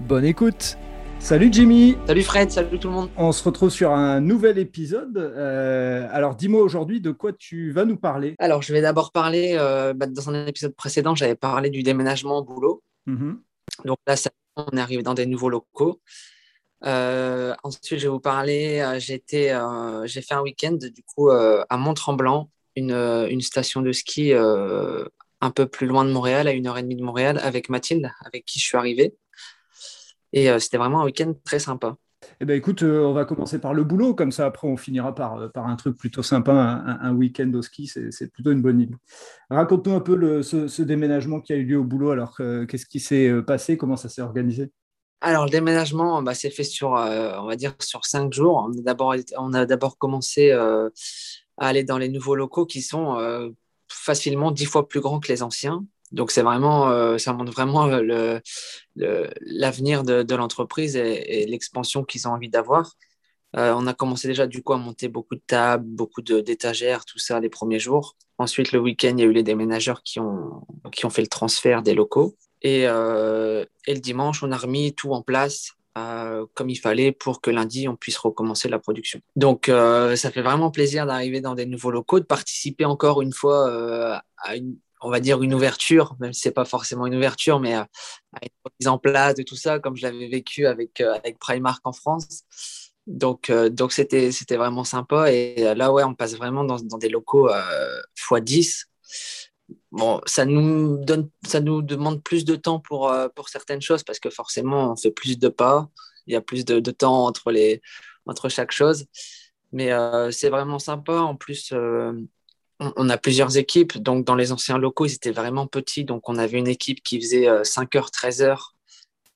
bonne écoute Salut Jimmy Salut Fred, salut tout le monde On se retrouve sur un nouvel épisode. Euh, alors dis-moi aujourd'hui de quoi tu vas nous parler? Alors je vais d'abord parler, euh, bah, dans un épisode précédent j'avais parlé du déménagement au boulot. Mhm. Donc là ça, on est arrivé dans des nouveaux locaux. Euh, ensuite je vais vous parler, j'ai fait un week-end du coup à Mont-Tremblant, une, une, station de ski un peu plus loin de Montréal, à une heure et demie de Montréal, avec Mathilde, avec qui je suis arrivé. Et euh, c'était vraiment un week-end très sympa. Eh ben, écoute, euh, on va commencer par le boulot, comme ça après on finira par, euh, par un truc plutôt sympa, un, week-end au ski, c'est plutôt une bonne idée. Raconte-nous un peu le, ce, déménagement qui a eu lieu au boulot, alors qu'est-ce qui s'est passé, comment ça s'est organisé? Alors, le déménagement bah, s'est fait sur, on va dire, sur cinq jours. On a d'abord commencé à aller dans les nouveaux locaux qui sont facilement dix fois plus grands que les anciens. Donc, c'est vraiment, euh, ça montre vraiment l'avenir de, l'entreprise et, l'expansion qu'ils ont envie d'avoir. Euh, on a commencé déjà du coup à monter beaucoup de tables, beaucoup d'étagères, tout ça les premiers jours. Ensuite, le week-end, il y a eu les déménageurs qui ont, qui ont fait le transfert des locaux. Et, euh, et le dimanche, on a remis tout en place comme il fallait pour que lundi, on puisse recommencer la production. Donc, ça fait vraiment plaisir d'arriver dans des nouveaux locaux, de participer encore une fois à une, on va dire, une ouverture, même si ce n'est pas forcément une ouverture, mais à, une mise en place de tout ça, comme je l'avais vécu avec, euh, avec Primark en France. Donc, euh, donc c'était, c'était vraiment sympa. Et là, ouais, on passe vraiment dans, des locaux x10. Bon, ça nous, donne, ça nous demande plus de temps pour, euh, pour certaines choses parce que forcément, on fait plus de pas. Il y a plus de, temps entre, les, entre chaque chose. Mais c'est vraiment sympa. En plus, on a plusieurs équipes. Donc, dans les anciens locaux, ils étaient vraiment petits. Donc, on avait une équipe qui faisait 5h, euh, 13h.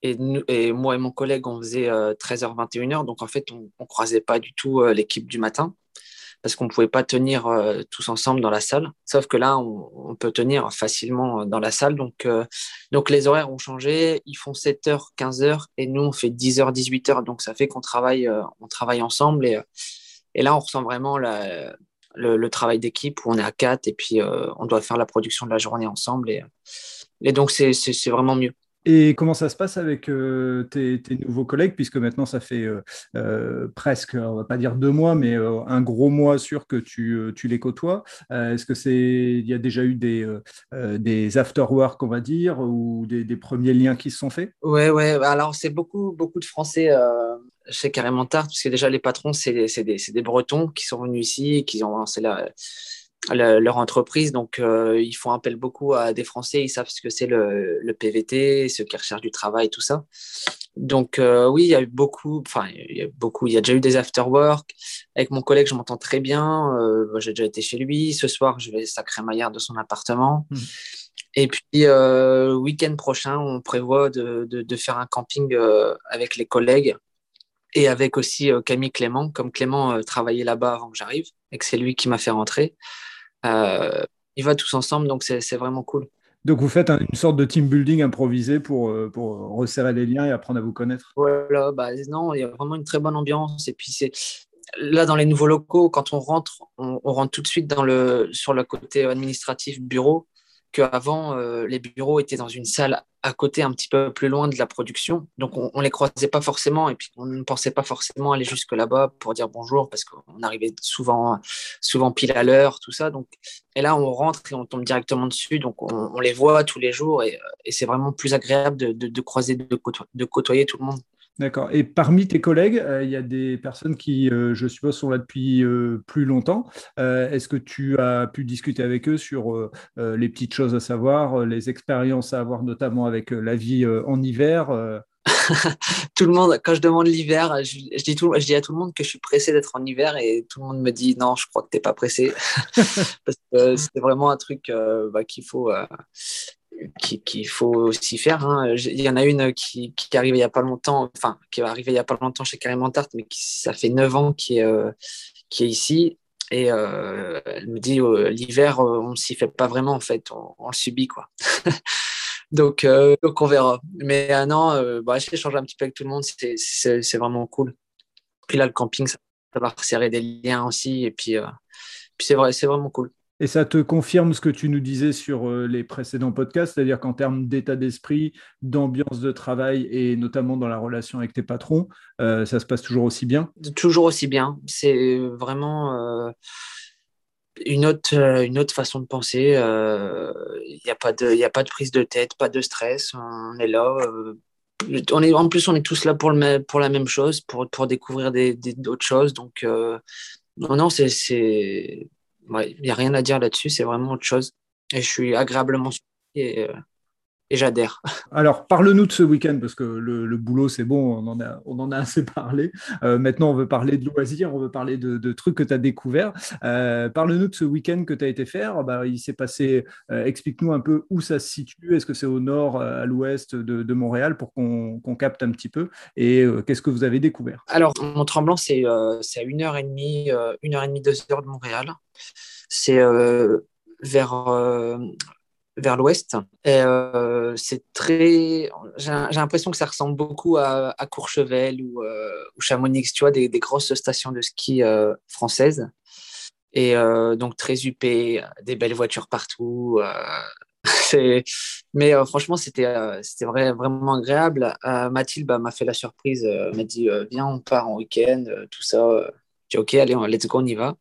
Et, et moi et mon collègue, on faisait 13h, euh, 21h. Donc, en fait, on ne croisait pas du tout euh, l'équipe du matin parce qu'on ne pouvait pas tenir tous ensemble dans la salle. Sauf que là, on, peut tenir facilement dans la salle. Donc, les horaires ont changé. Ils font 7h, 15h et nous, on fait 10h, 18h. Donc, ça fait qu'on travaille, ensemble. Et là, on ressent vraiment la, le, travail d'équipe où on est à quatre et puis euh, on doit faire la production de la journée ensemble. Et, et donc, c'est vraiment mieux. Et comment ça se passe avec euh, tes, nouveaux collègues, puisque maintenant ça fait euh, presque, on va pas dire deux mois, mais un gros mois sûr que tu, tu les côtoies. Est-ce que c'est, il y a déjà eu des, des after work, on va dire, ou des, premiers liens qui se sont faits? Ouais, ouais. Alors c'est beaucoup, beaucoup de Français chez Carrément Tard, parce que déjà les patrons, c'est des, des, Bretons qui sont venus ici, qui ont lancé leur entreprise. Donc, euh, ils font appel beaucoup à des Français, ils savent ce que c'est le, le, PVT, ceux qui recherchent du travail, tout ça. Donc, euh, oui, il y a eu beaucoup, enfin, il y a beaucoup, il y a déjà eu des after-work. Avec mon collègue, je m'entends très bien. Euh, j'ai déjà été chez lui. Ce soir, je vais sacrer Maillard de son appartement. Mmh. Et puis, week-end prochain, on prévoit de, de, de faire un camping avec les collègues et avec aussi Camille Clément, comme Clément travaillait là-bas avant que j'arrive, et que c'est lui qui m'a fait rentrer. Euh, il va tous ensemble, donc c'est vraiment cool. Donc vous faites une sorte de team building improvisé pour, pour resserrer les liens et apprendre à vous connaître Voilà, bah, non, il y a vraiment une très bonne ambiance. Et puis c'est là dans les nouveaux locaux, quand on rentre, on, on, rentre tout de suite dans le, sur le côté administratif bureau qu'avant, euh, les bureaux étaient dans une salle à côté, un petit peu plus loin de la production. Donc, on ne les croisait pas forcément et puis on ne pensait pas forcément aller jusque là-bas pour dire bonjour parce qu'on arrivait souvent, souvent pile à l'heure, tout ça. Donc, et là, on rentre et on tombe directement dessus. Donc, on, les voit tous les jours et, c'est vraiment plus agréable de, croiser, de, de côtoyer tout le monde. D'accord. Et parmi tes collègues, euh, il y a des personnes qui, euh, je suppose, sont là depuis euh, plus longtemps. Est-ce que tu as pu discuter avec eux sur les petites choses à savoir, les expériences à avoir, notamment avec la vie en hiver tout le monde, quand je demande l'hiver, je, dis tout, je dis à tout le monde que je suis pressé d'être en hiver et tout le monde me dit non, je crois que tu n'es pas pressé. Parce que c'est vraiment un truc bah, qu'il faut, qu'il faut aussi faire. Hein. Il y en a une qui, qui est arrivée il n'y a pas longtemps, enfin, qui est arrivée il n'y a pas longtemps chez Karim Tarte, mais qui, ça fait 9 ans qui est, euh, est ici. Et euh, elle me dit, euh, l'hiver, on ne s'y fait pas vraiment, en fait, on, le subit, quoi. donc, donc, on verra. Mais un an, bah, j'échange un petit peu avec tout le monde, c'est vraiment cool. Puis là, le camping, ça va resserrer des liens aussi. Et puis, puis c'est vrai, c'est vraiment cool. Et ça te confirme ce que tu nous disais sur euh, les précédents podcasts, c'est-à-dire qu'en termes d'état d'esprit, d'ambiance de travail et notamment dans la relation avec tes patrons, euh, ça se passe toujours aussi bien? Toujours aussi bien. C'est vraiment euh, une, autre, une autre façon de penser. Il n'y a, pas de, a pas de prise de tête, pas de stress. On est là. on est, en plus, on est tous là pour, le, pour la même chose, pour, pour découvrir d'autres des, choses. Donc, non, non, c'est il n'y a rien à dire là-dessus, c'est vraiment autre chose. Et je suis agréablement surpris et, euh, j'adhère. Alors, parle-nous de ce week-end, parce que le, boulot, c'est bon, on en a, on en a assez parlé. Euh, maintenant, on veut parler de loisirs, on veut parler de, trucs que tu as découverts. Euh, parle-nous de ce week-end que tu as été faire. Bah, il s'est passé, explique-nous un peu où ça se situe. Est-ce que c'est au nord, à l'ouest de, Montréal, pour qu'on capte un petit peu? Et qu'est-ce que vous avez découvert? Alors, Mont-Tremblant, c'est à une heure et demie, une heure et demie, deux heures de Montréal. C'est euh, vers, euh, vers l'ouest. Euh, c'est très. J'ai l'impression que ça ressemble beaucoup à, Courchevel ou, Chamonix, tu vois, des, grosses stations de ski françaises. Et donc très huppé, des belles voitures partout. mais franchement, c'était vraiment agréable. Mathilde bah, m'a fait la surprise, m'a dit Viens, on part en week-end, tout ça. J'ai ok, allez, let's go, on y va.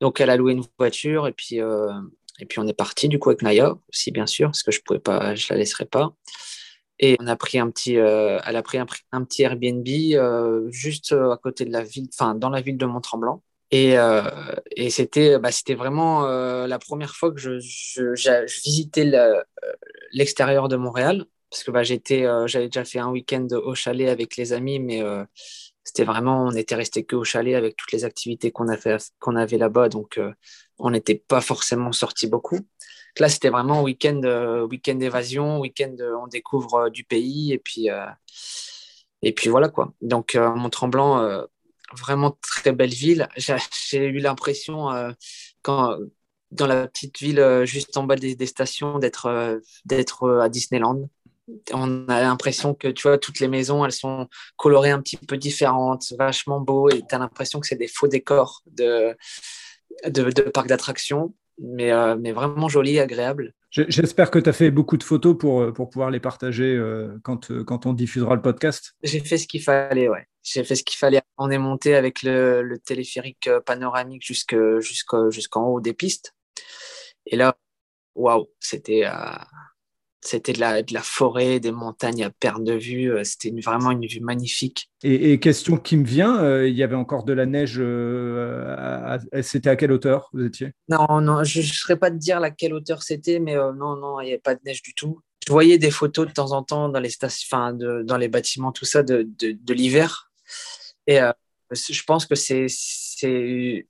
Donc, elle a loué une voiture et puis, euh, et puis on est parti du coup avec Naya aussi, bien sûr, parce que je pouvais pas, je la laisserai pas. Et on a pris un petit, euh, elle a pris un, petit Airbnb euh, juste à côté de la ville, enfin dans la ville de Mont-Tremblant. Et, c'était, bah, c'était vraiment la première fois que je, visitais l'extérieur de Montréal, parce que bah, j'étais, j'avais déjà fait un week-end au chalet avec les amis, mais c'était vraiment, on était resté que au chalet avec toutes les activités qu'on qu'on avait là-bas, donc euh, on n'était pas forcément sorti beaucoup. Là, c'était vraiment week-end, euh, week-end d'évasion, week-end euh, on découvre du pays et puis et puis voilà quoi. Donc Mont-Tremblant, vraiment très belle ville. J'ai eu l'impression quand dans la petite ville juste en bas des, des stations d'être d'être à Disneyland on a l'impression que tu vois toutes les maisons elles sont colorées un petit peu différentes vachement beau et tu as l'impression que c'est des faux décors de de, de parcs d'attractions mais, euh, mais vraiment joli agréable J'espère que tu as fait beaucoup de photos pour, euh, pour pouvoir les partager euh, quand, quand on diffusera le podcast. J'ai fait ce qu'il fallait, ouais. J'ai fait ce qu'il fallait. On est monté avec le, le téléphérique panoramique jusqu'en haut des pistes. Et là, waouh, c'était c'était de la, de la forêt, des montagnes à perte de vue. Euh, c'était vraiment une vue magnifique. Et, question qui me vient, euh, il y avait encore de la neige. Euh, c'était à quelle hauteur vous étiez? Non, non, je ne saurais pas te dire à quelle hauteur c'était, mais non, non, il n'y avait pas de neige du tout. Je voyais des photos de temps en temps dans les, stations, de, dans les bâtiments, tout ça, de, de, de l'hiver. Et je pense que c'est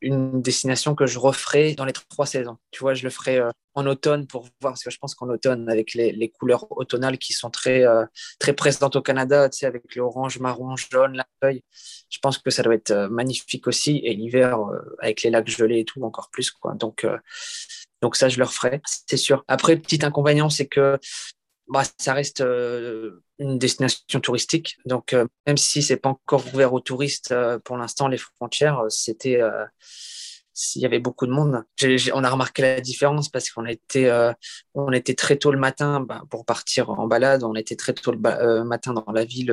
une destination que je referai dans les trois saisons. Tu vois, je le ferai euh, en automne pour voir, parce que je pense qu'en automne, avec les, les, couleurs automnales qui sont très, euh, très présentes au Canada, tu sais, avec l'orange, marron, jaune, la feuille, je pense que ça doit être euh, magnifique aussi. Et l'hiver, avec les lacs gelés et tout, encore plus. Quoi. Donc, donc ça, je le referai, c'est sûr. Après, petit inconvénient, c'est que bah, ça reste euh, une destination touristique. Donc, euh, même si c'est pas encore ouvert aux touristes euh, pour l'instant, les frontières, c'était, il y avait beaucoup de monde. on a remarqué la différence parce qu'on était, était très tôt le matin bah, pour partir en balade. On était très tôt le matin dans la ville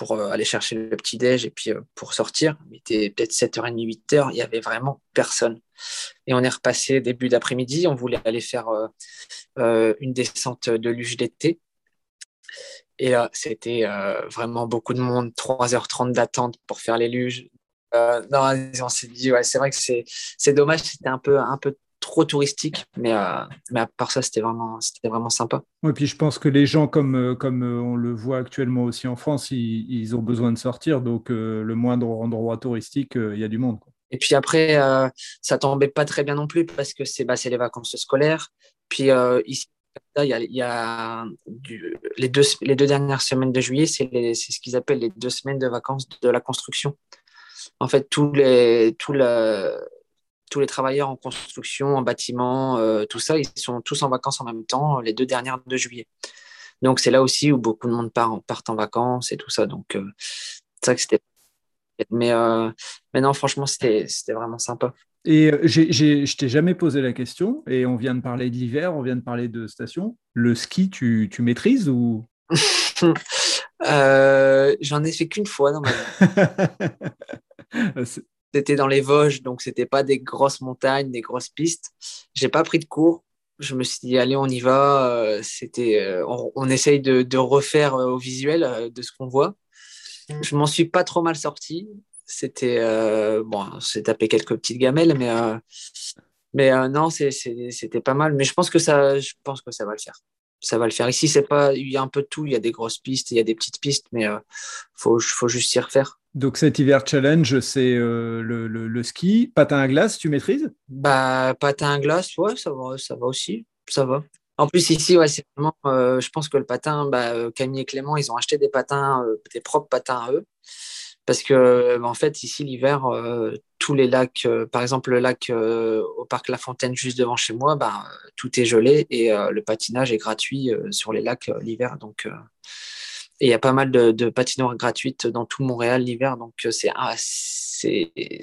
pour euh, aller chercher le petit-déj et puis euh, pour sortir. Il était peut-être 7h30, 8h, il n'y avait vraiment personne. Et on est repassé début d'après-midi, on voulait aller faire euh, une descente de luge d'été. Et là, c'était vraiment beaucoup de monde, 3h30 d'attente pour faire les luges. non, on s'est dit, ouais, c'est vrai que c'est dommage, c'était un peu, un peu trop touristique, mais, euh, mais à part ça, c'était vraiment, c'était vraiment sympa. Et puis je pense que les gens, comme, euh, comme euh, on le voit actuellement aussi en France, ils, ont besoin de sortir, donc le moindre endroit touristique, il y a du monde. Et puis après, ça tombait pas très bien non plus parce que c'est bah, les vacances scolaires. Puis ici, il y a, il y a du, les, deux, les deux dernières semaines de juillet, c'est ce qu'ils appellent les deux semaines de vacances de la construction. En fait, tous les, tout le, tous les travailleurs en construction, en bâtiment, euh, tout ça, ils sont tous en vacances en même temps, les deux dernières de juillet. Donc, c'est là aussi où beaucoup de monde part, partent en vacances et tout ça. Donc, euh, c'est ça que c'était. Mais, euh, mais non, franchement, c'était vraiment sympa. Et je t'ai jamais posé la question, et on vient de parler de l'hiver, on vient de parler de station. Le ski, tu, tu maîtrises ou? J'en ai fait qu'une fois dans ma vie. C'était dans les Vosges, donc c'était pas des grosses montagnes, des grosses pistes. J'ai pas pris de cours. Je me suis dit, allez, on y va. Euh, c'était, euh, on, essaye de, refaire euh, au visuel de ce qu'on voit. Je m'en suis pas trop mal sorti. C'était bon, c'est tapé quelques petites gamelles, mais mais non, c'était pas mal. Mais je pense que ça, je pense que ça va le faire ça va le faire. Ici, c'est pas, il y a un peu de tout. Il y a des grosses pistes, il y a des petites pistes, mais il faut, faut juste s'y refaire. Donc cet hiver challenge, c'est euh, le, ski. Patin à glace, tu maîtrises? Bah patin à glace, ouais, ça va, ça va aussi, ça va. En plus ici, ouais, c'est vraiment, euh, je pense que le patin, bah, euh, Camille et Clément, ils ont acheté des patins, des propres patins à eux, parce que bah, en fait ici l'hiver, tous les lacs, par exemple le lac au parc La Fontaine juste devant chez moi, bah, tout est gelé et le patinage est gratuit sur les lacs l'hiver, donc et il y a pas mal de, patinoires gratuites dans tout Montréal l'hiver. Donc, euh, c'est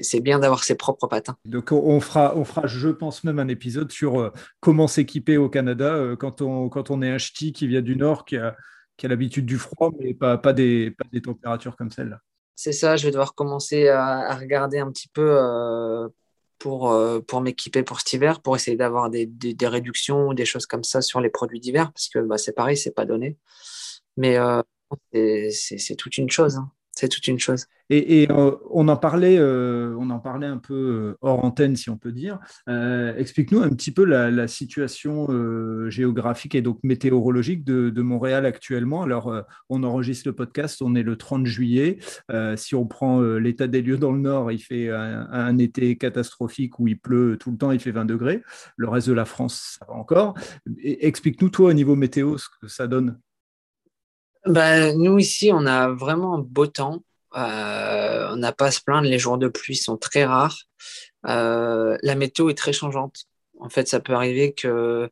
c'est bien d'avoir ses propres patins. Donc, on fera, on fera, je pense, même un épisode sur euh, comment s'équiper au Canada euh, quand, on, quand on est un ch'ti qui vient du Nord, qui a, qui a l'habitude du froid, mais pas, pas, des, pas des températures comme celle-là. C'est ça, je vais devoir commencer à, regarder un petit peu pour, pour m'équiper pour cet hiver, pour essayer d'avoir des, réductions ou des choses comme ça sur les produits d'hiver, parce que bah, c'est pareil, c'est pas donné. Mais c'est toute une chose. Hein. C'est toute une chose. Et, euh, on, en parlait, euh, on en parlait un peu euh, hors antenne, si on peut dire. Explique-nous un petit peu la, situation géographique et donc météorologique de, Montréal actuellement. Alors, on enregistre le podcast, on est le 30 juillet. si on prend l'état des lieux dans le nord, il fait un, un, été catastrophique où il pleut tout le temps, il fait 20 degrés. Le reste de la France, ça va encore. Explique-nous, toi, au niveau météo, ce que ça donne. Ben, nous, ici, on a vraiment beau temps. Euh, on n'a pas à se plaindre. Les jours de pluie sont très rares. Euh, la météo est très changeante. En fait, ça peut arriver que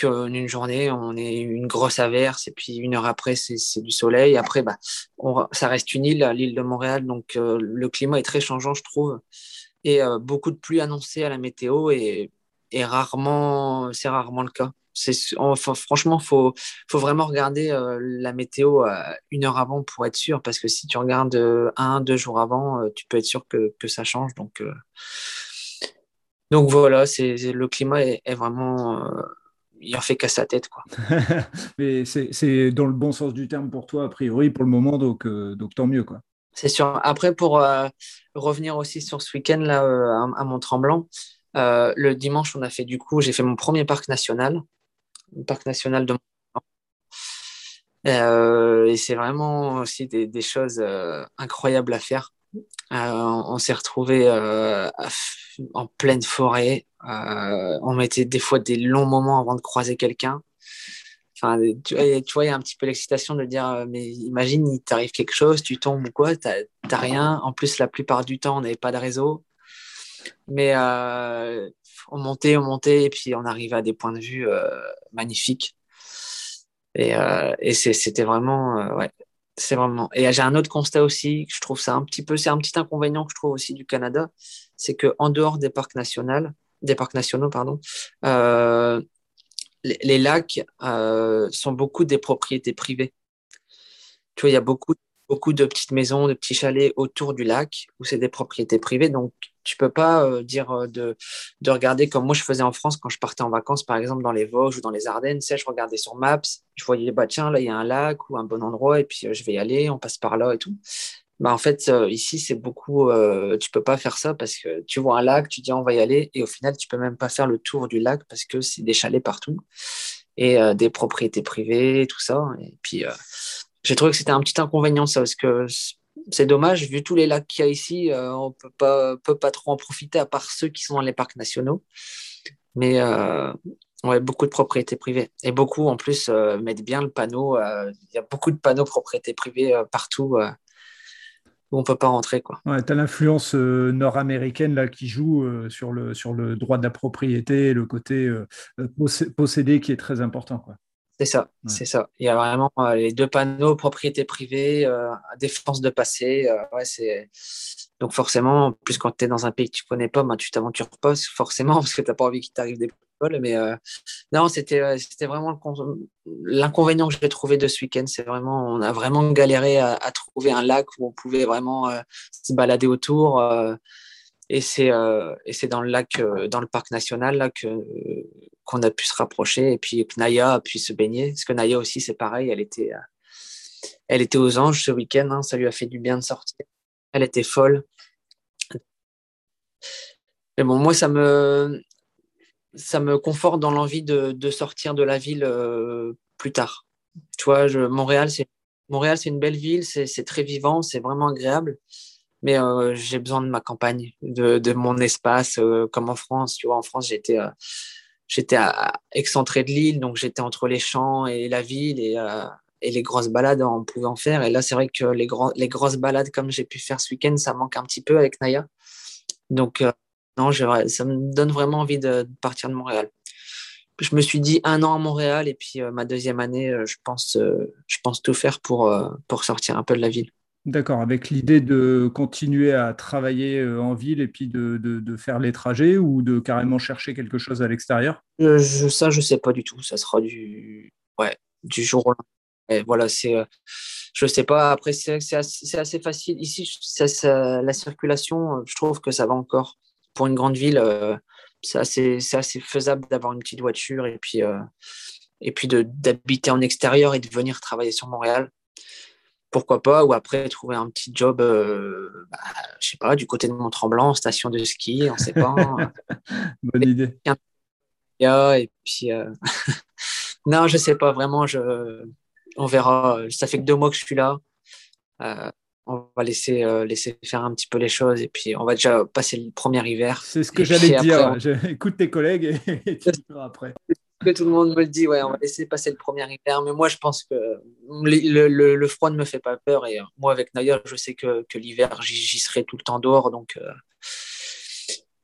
qu'en une journée, on ait une grosse averse et puis une heure après, c'est du soleil. Après, bah, ça reste une île, l'île de Montréal, donc euh, le climat est très changeant, je trouve. Et beaucoup de pluie annoncée à la météo et, et rarement, c'est rarement le cas franchement, faut, faut vraiment regarder euh, la météo euh, une heure avant pour être sûr, parce que si tu regardes euh, un, deux jours avant, tu peux être sûr que, que ça change. Donc, donc voilà, c'est le climat est, vraiment, il en fait qu'à sa tête, quoi. Mais c'est dans le bon sens du terme pour toi a priori pour le moment, donc donc tant mieux, quoi. C'est sûr. Après, pour revenir aussi sur ce week-end là à, à Mont-Tremblant. le dimanche, on a fait du coup, j'ai fait mon premier parc national parc national de euh, et c'est vraiment aussi des, choses euh, incroyables à faire. Euh, on, s'est retrouvé en pleine forêt. on mettait des fois des longs moments avant de croiser quelqu'un. Enfin, tu, vois, il y a un petit peu l'excitation de dire, mais imagine, il t'arrive quelque chose, tu tombes ou quoi, t'as rien. En plus, la plupart du temps, on n'avait pas de réseau. Mais on montait, on montait, et puis on arrivait à des points de vue euh, magnifiques. Et, euh, c'était vraiment, euh, ouais, c'est vraiment. Et j'ai un autre constat aussi, que je trouve ça un petit peu, c'est un petit inconvénient que je trouve aussi du Canada, c'est que en dehors des parcs nationaux, des parcs nationaux, pardon, les, les, lacs sont beaucoup des propriétés privées. Tu vois, il y a beaucoup beaucoup de petites maisons, de petits chalets autour du lac où c'est des propriétés privées. Donc, tu peux pas euh, dire euh, de, de, regarder comme moi je faisais en France quand je partais en vacances, par exemple dans les Vosges ou dans les Ardennes. Sais, je regardais sur Maps, je voyais, bah, tiens, là, il y a un lac ou un bon endroit et puis euh, je vais y aller, on passe par là et tout. Bah, en fait, ici, c'est beaucoup. tu peux pas faire ça parce que tu vois un lac, tu dis on va y aller et au final, tu peux même pas faire le tour du lac parce que c'est des chalets partout et des propriétés privées, tout ça. Et puis, j'ai trouvé que c'était un petit inconvénient, ça, parce que c'est dommage, vu tous les lacs qu'il y a ici, euh, on peut pas, peut pas trop en profiter, à part ceux qui sont dans les parcs nationaux. Mais, euh, beaucoup de propriétés privées. Et beaucoup, en plus, mettent bien le panneau. Il y a beaucoup de panneaux propriétés privées partout où on peut pas rentrer. Tu as l'influence nord-américaine qui joue sur, le, droit de la propriété, le côté possédé qui est très important. C'est ça, c'est ça. Il y a vraiment euh, les deux panneaux, propriété privée, euh, défense de passé. Euh, ouais, c'est... Donc forcément, plus quand tu es dans un pays que tu connais pas, ben, tu t'aventures pas forcément parce que tu n'as pas envie qu'il t'arrive des problèmes. Mais non, c'était, c'était vraiment l'inconvénient que j'ai trouvé de ce week-end. C'est vraiment, on a vraiment galéré à, à trouver un lac où on pouvait vraiment se balader autour. Et c'est euh, et c'est dans le lac, euh, dans le parc national là que qu'on a pu se rapprocher et puis que Naya a pu se baigner. Parce que Naya aussi c'est pareil, elle était euh, elle était aux anges ce week-end, hein, ça lui a fait du bien de sortir. Elle était folle. Mais bon, moi ça me ça me conforte dans l'envie de, de, sortir de la ville plus tard. Tu vois, Montréal c'est Montréal c'est une belle ville, c'est très vivant, c'est vraiment agréable mais euh, j'ai besoin de ma campagne, de, mon espace, euh, comme en France. Tu vois, en France, j'étais euh, excentré de l'île, donc j'étais entre les champs et la ville et, les grosses balades, on pouvait en faire. Et là, c'est vrai que les, gros, les grosses balades comme j'ai pu faire ce week-end, ça manque un petit peu avec Naya. Donc, non, ça me donne vraiment envie de, partir de Montréal. Je me suis dit un an à Montréal et puis ma deuxième année, je pense, tout faire pour sortir un peu de la ville. D'accord, avec l'idée de continuer à travailler euh, en ville et puis de, faire les trajets ou de carrément chercher quelque chose à l'extérieur? Euh, je, Ça, sais pas du tout. Ça sera du, jour au lendemain. voilà, c'est, euh, je ne sais pas. Après, c'est, assez, facile. Ici, ça, la circulation, je trouve que ça va encore. Pour une grande ville, c'est, assez, assez, faisable d'avoir une petite voiture et puis, et puis d'habiter en extérieur et de venir travailler sur Montréal pourquoi pas, ou après trouver un petit job, euh, bah, je sais pas, du côté de Mont-Tremblant, station de ski, on sait pas. Bonne idée. Et puis, euh, non, je sais pas vraiment, je... on verra. Ça fait que deux mois que je suis là. Euh, on va laisser, laisser faire un petit peu les choses et puis on va déjà passer le premier hiver. C'est ce que j'allais dire. Écoute tes collègues et, tu diras après tout le monde me le dit, ouais, on va laisser passer le premier hiver. Mais moi, je pense que le, froid ne me fait pas peur. Et euh, moi, avec Naya, je sais que, que l'hiver, j'y serai tout le temps dehors. Donc, euh,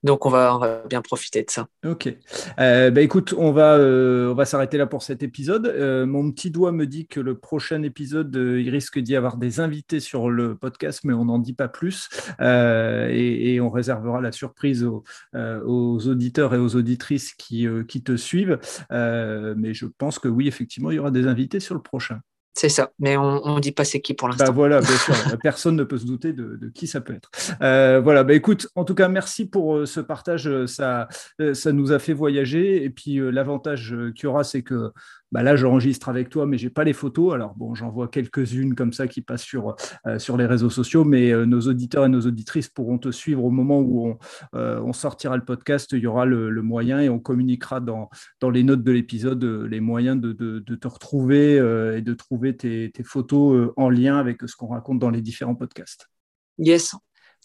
donc on va, bien profiter de ça. Ok. Euh, bah, écoute, on va, euh, on va s'arrêter là pour cet épisode. Euh, mon petit doigt me dit que le prochain épisode, il risque d'y avoir des invités sur le podcast, mais on n'en dit pas plus. Et, on réservera la surprise aux, auditeurs et aux auditrices qui te suivent. mais je pense que oui, effectivement, il y aura des invités sur le prochain. C'est ça, mais on ne dit pas c'est qui pour bah, l'instant. voilà, bien sûr, personne ne peut se douter de, qui ça peut être. Euh, voilà, bah écoute, en tout cas, merci pour euh, ce partage, euh, ça, ça nous a fait voyager, et puis l'avantage qu'il y aura, c'est que bah là j'enregistre avec toi, mais j'ai pas les photos. Alors bon, j'en vois quelques-unes comme ça qui passent sur, euh, sur les réseaux sociaux, mais euh, nos auditeurs et nos auditrices pourront te suivre au moment où on, euh, sortira le podcast. Il y aura le, moyen et on communiquera dans, dans les notes de l'épisode les moyens de, de, te retrouver et de trouver tes photos en lien avec ce qu'on raconte dans les différents podcasts. Yes,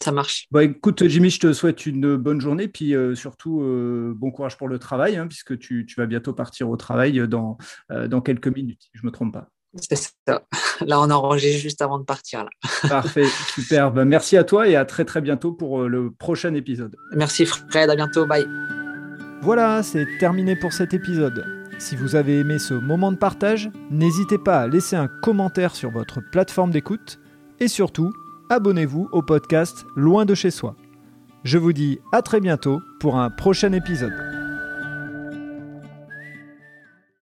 ça marche. Bah, écoute, Jimmy, je te souhaite une bonne journée, puis euh, surtout euh, bon courage pour le travail, hein, puisque tu, vas bientôt partir au travail dans, euh, dans quelques minutes, si je ne me trompe pas. C'est ça. Là, on enregistre juste avant de partir. Là. Parfait, super. Bah, merci à toi et à très très bientôt pour le prochain épisode. Merci Fred, à bientôt, bye. Voilà, c'est terminé pour cet épisode. Si vous avez aimé ce moment de partage, n'hésitez pas à laisser un commentaire sur votre plateforme d'écoute et surtout, abonnez-vous au podcast Loin de chez soi. Je vous dis à très bientôt pour un prochain épisode.